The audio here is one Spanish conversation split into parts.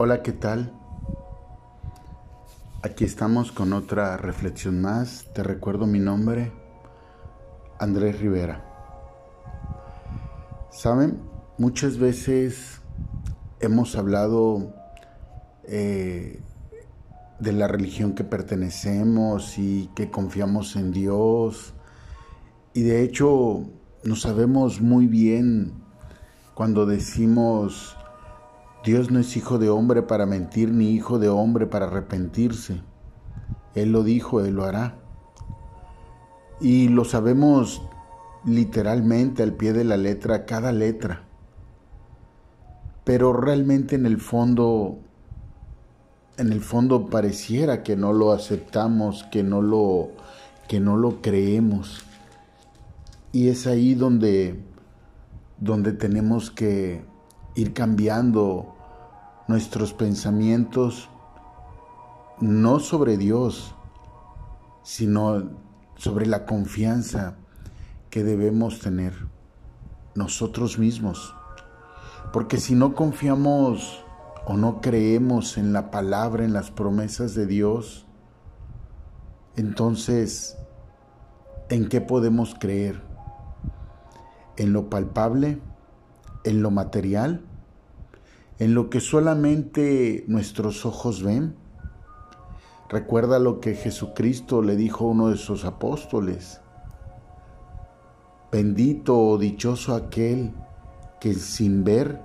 Hola, ¿qué tal? Aquí estamos con otra reflexión más. Te recuerdo mi nombre, Andrés Rivera. Saben, muchas veces hemos hablado eh, de la religión que pertenecemos y que confiamos en Dios. Y de hecho, no sabemos muy bien cuando decimos Dios no es hijo de hombre para mentir, ni hijo de hombre para arrepentirse. Él lo dijo, Él lo hará. Y lo sabemos literalmente al pie de la letra, cada letra. Pero realmente en el fondo, en el fondo pareciera que no lo aceptamos, que no lo, que no lo creemos. Y es ahí donde, donde tenemos que ir cambiando nuestros pensamientos no sobre Dios, sino sobre la confianza que debemos tener nosotros mismos. Porque si no confiamos o no creemos en la palabra, en las promesas de Dios, entonces, ¿en qué podemos creer? ¿En lo palpable? ¿En lo material? en lo que solamente nuestros ojos ven. Recuerda lo que Jesucristo le dijo a uno de sus apóstoles. Bendito o dichoso aquel que sin ver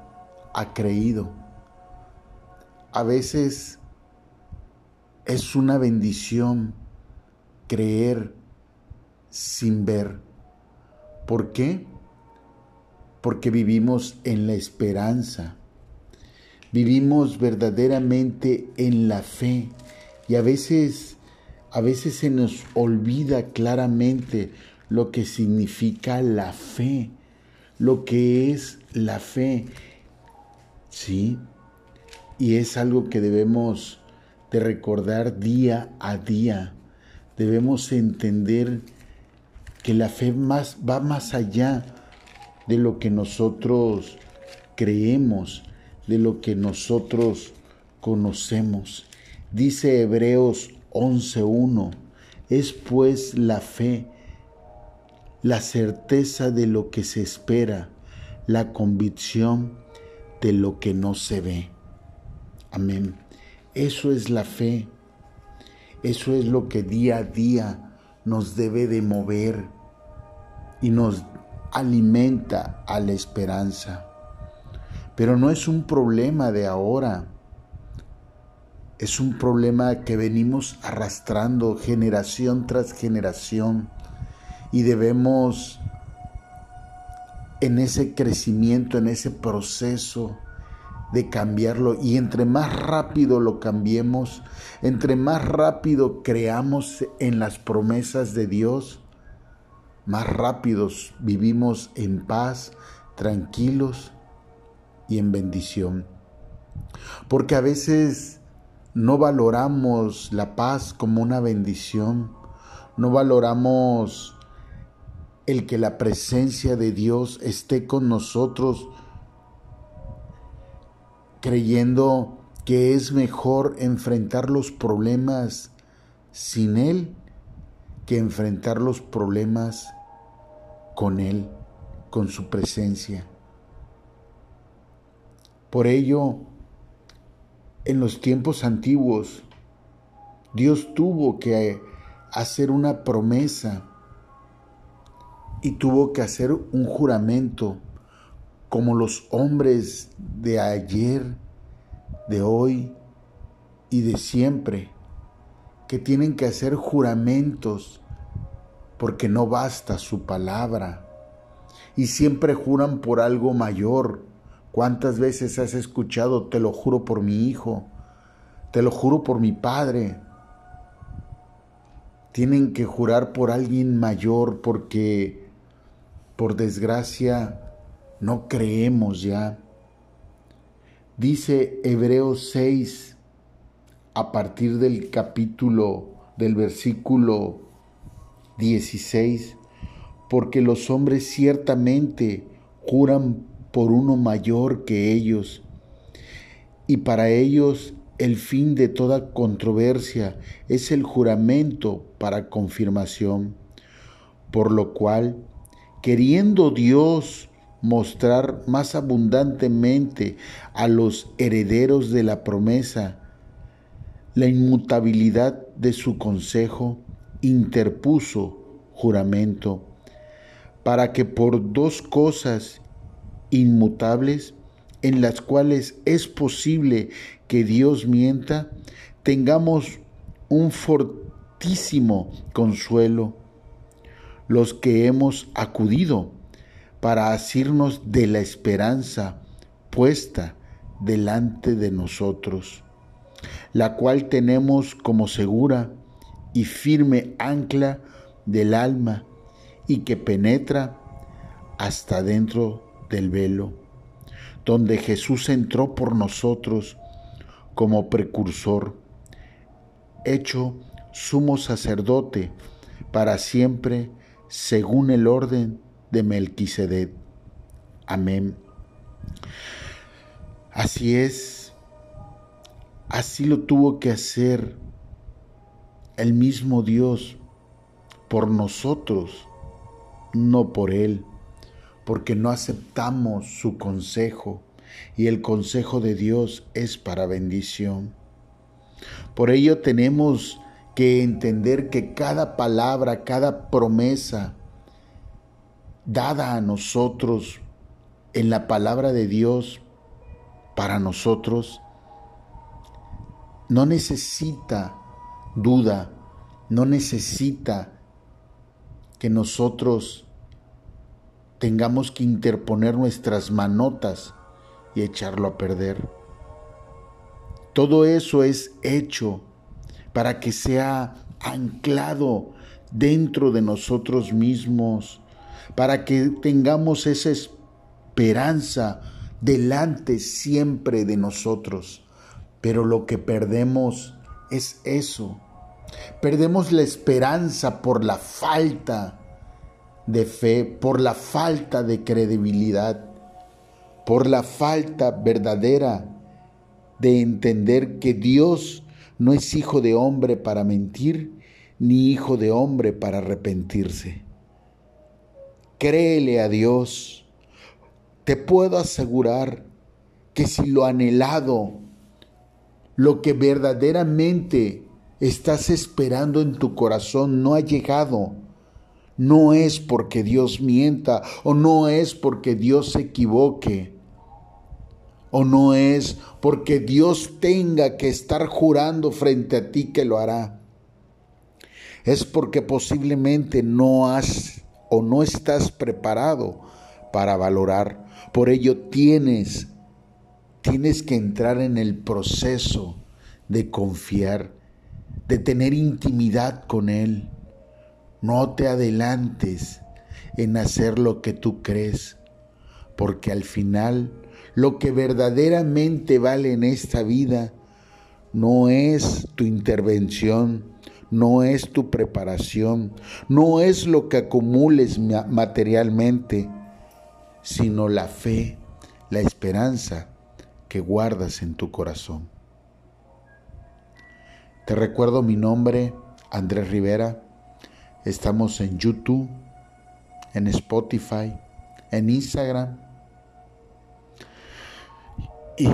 ha creído. A veces es una bendición creer sin ver. ¿Por qué? Porque vivimos en la esperanza vivimos verdaderamente en la fe y a veces a veces se nos olvida claramente lo que significa la fe, lo que es la fe. Sí, y es algo que debemos de recordar día a día. Debemos entender que la fe más, va más allá de lo que nosotros creemos, de lo que nosotros conocemos. Dice Hebreos 11.1, es pues la fe, la certeza de lo que se espera, la convicción de lo que no se ve. Amén. Eso es la fe. Eso es lo que día a día nos debe de mover y nos alimenta a la esperanza. Pero no es un problema de ahora. Es un problema que venimos arrastrando generación tras generación y debemos en ese crecimiento, en ese proceso de cambiarlo y entre más rápido lo cambiemos, entre más rápido creamos en las promesas de Dios, más rápidos vivimos en paz, tranquilos y en bendición. Porque a veces no valoramos la paz como una bendición, no valoramos el que la presencia de Dios esté con nosotros, creyendo que es mejor enfrentar los problemas sin Él que enfrentar los problemas con Él, con su presencia. Por ello, en los tiempos antiguos, Dios tuvo que hacer una promesa y tuvo que hacer un juramento como los hombres de ayer, de hoy y de siempre, que tienen que hacer juramentos porque no basta su palabra y siempre juran por algo mayor ¿Cuántas veces has escuchado, te lo juro por mi hijo, te lo juro por mi padre? Tienen que jurar por alguien mayor porque, por desgracia, no creemos ya. Dice Hebreos 6, a partir del capítulo, del versículo 16, porque los hombres ciertamente juran por uno mayor que ellos, y para ellos el fin de toda controversia es el juramento para confirmación, por lo cual, queriendo Dios mostrar más abundantemente a los herederos de la promesa la inmutabilidad de su consejo, interpuso juramento, para que por dos cosas inmutables, en las cuales es posible que Dios mienta, tengamos un fortísimo consuelo, los que hemos acudido para asirnos de la esperanza puesta delante de nosotros, la cual tenemos como segura y firme ancla del alma y que penetra hasta dentro del velo, donde Jesús entró por nosotros como precursor, hecho sumo sacerdote para siempre según el orden de Melquisedec. Amén. Así es, así lo tuvo que hacer el mismo Dios por nosotros, no por Él, porque no aceptamos su consejo y el consejo de Dios es para bendición. Por ello tenemos que entender que cada palabra, cada promesa dada a nosotros en la palabra de Dios para nosotros, no necesita duda, no necesita que nosotros tengamos que interponer nuestras manotas y echarlo a perder. Todo eso es hecho para que sea anclado dentro de nosotros mismos, para que tengamos esa esperanza delante siempre de nosotros. Pero lo que perdemos es eso. Perdemos la esperanza por la falta de fe, por la falta de credibilidad, por la falta verdadera de entender que Dios no es hijo de hombre para mentir, ni hijo de hombre para arrepentirse. Créele a Dios. Te puedo asegurar que si lo anhelado, lo que verdaderamente estás esperando en tu corazón no ha llegado, no es porque Dios mienta o no es porque Dios se equivoque o no es porque Dios tenga que estar jurando frente a ti que lo hará. Es porque posiblemente no has o no estás preparado para valorar. Por ello tienes tienes que entrar en el proceso de confiar, de tener intimidad con él. No te adelantes en hacer lo que tú crees, porque al final lo que verdaderamente vale en esta vida no es tu intervención, no es tu preparación, no es lo que acumules materialmente, sino la fe, la esperanza que guardas en tu corazón. Te recuerdo mi nombre, Andrés Rivera. Estamos en YouTube, en Spotify, en Instagram y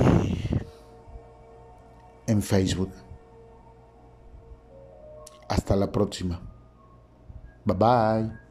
en Facebook. Hasta la próxima. Bye bye.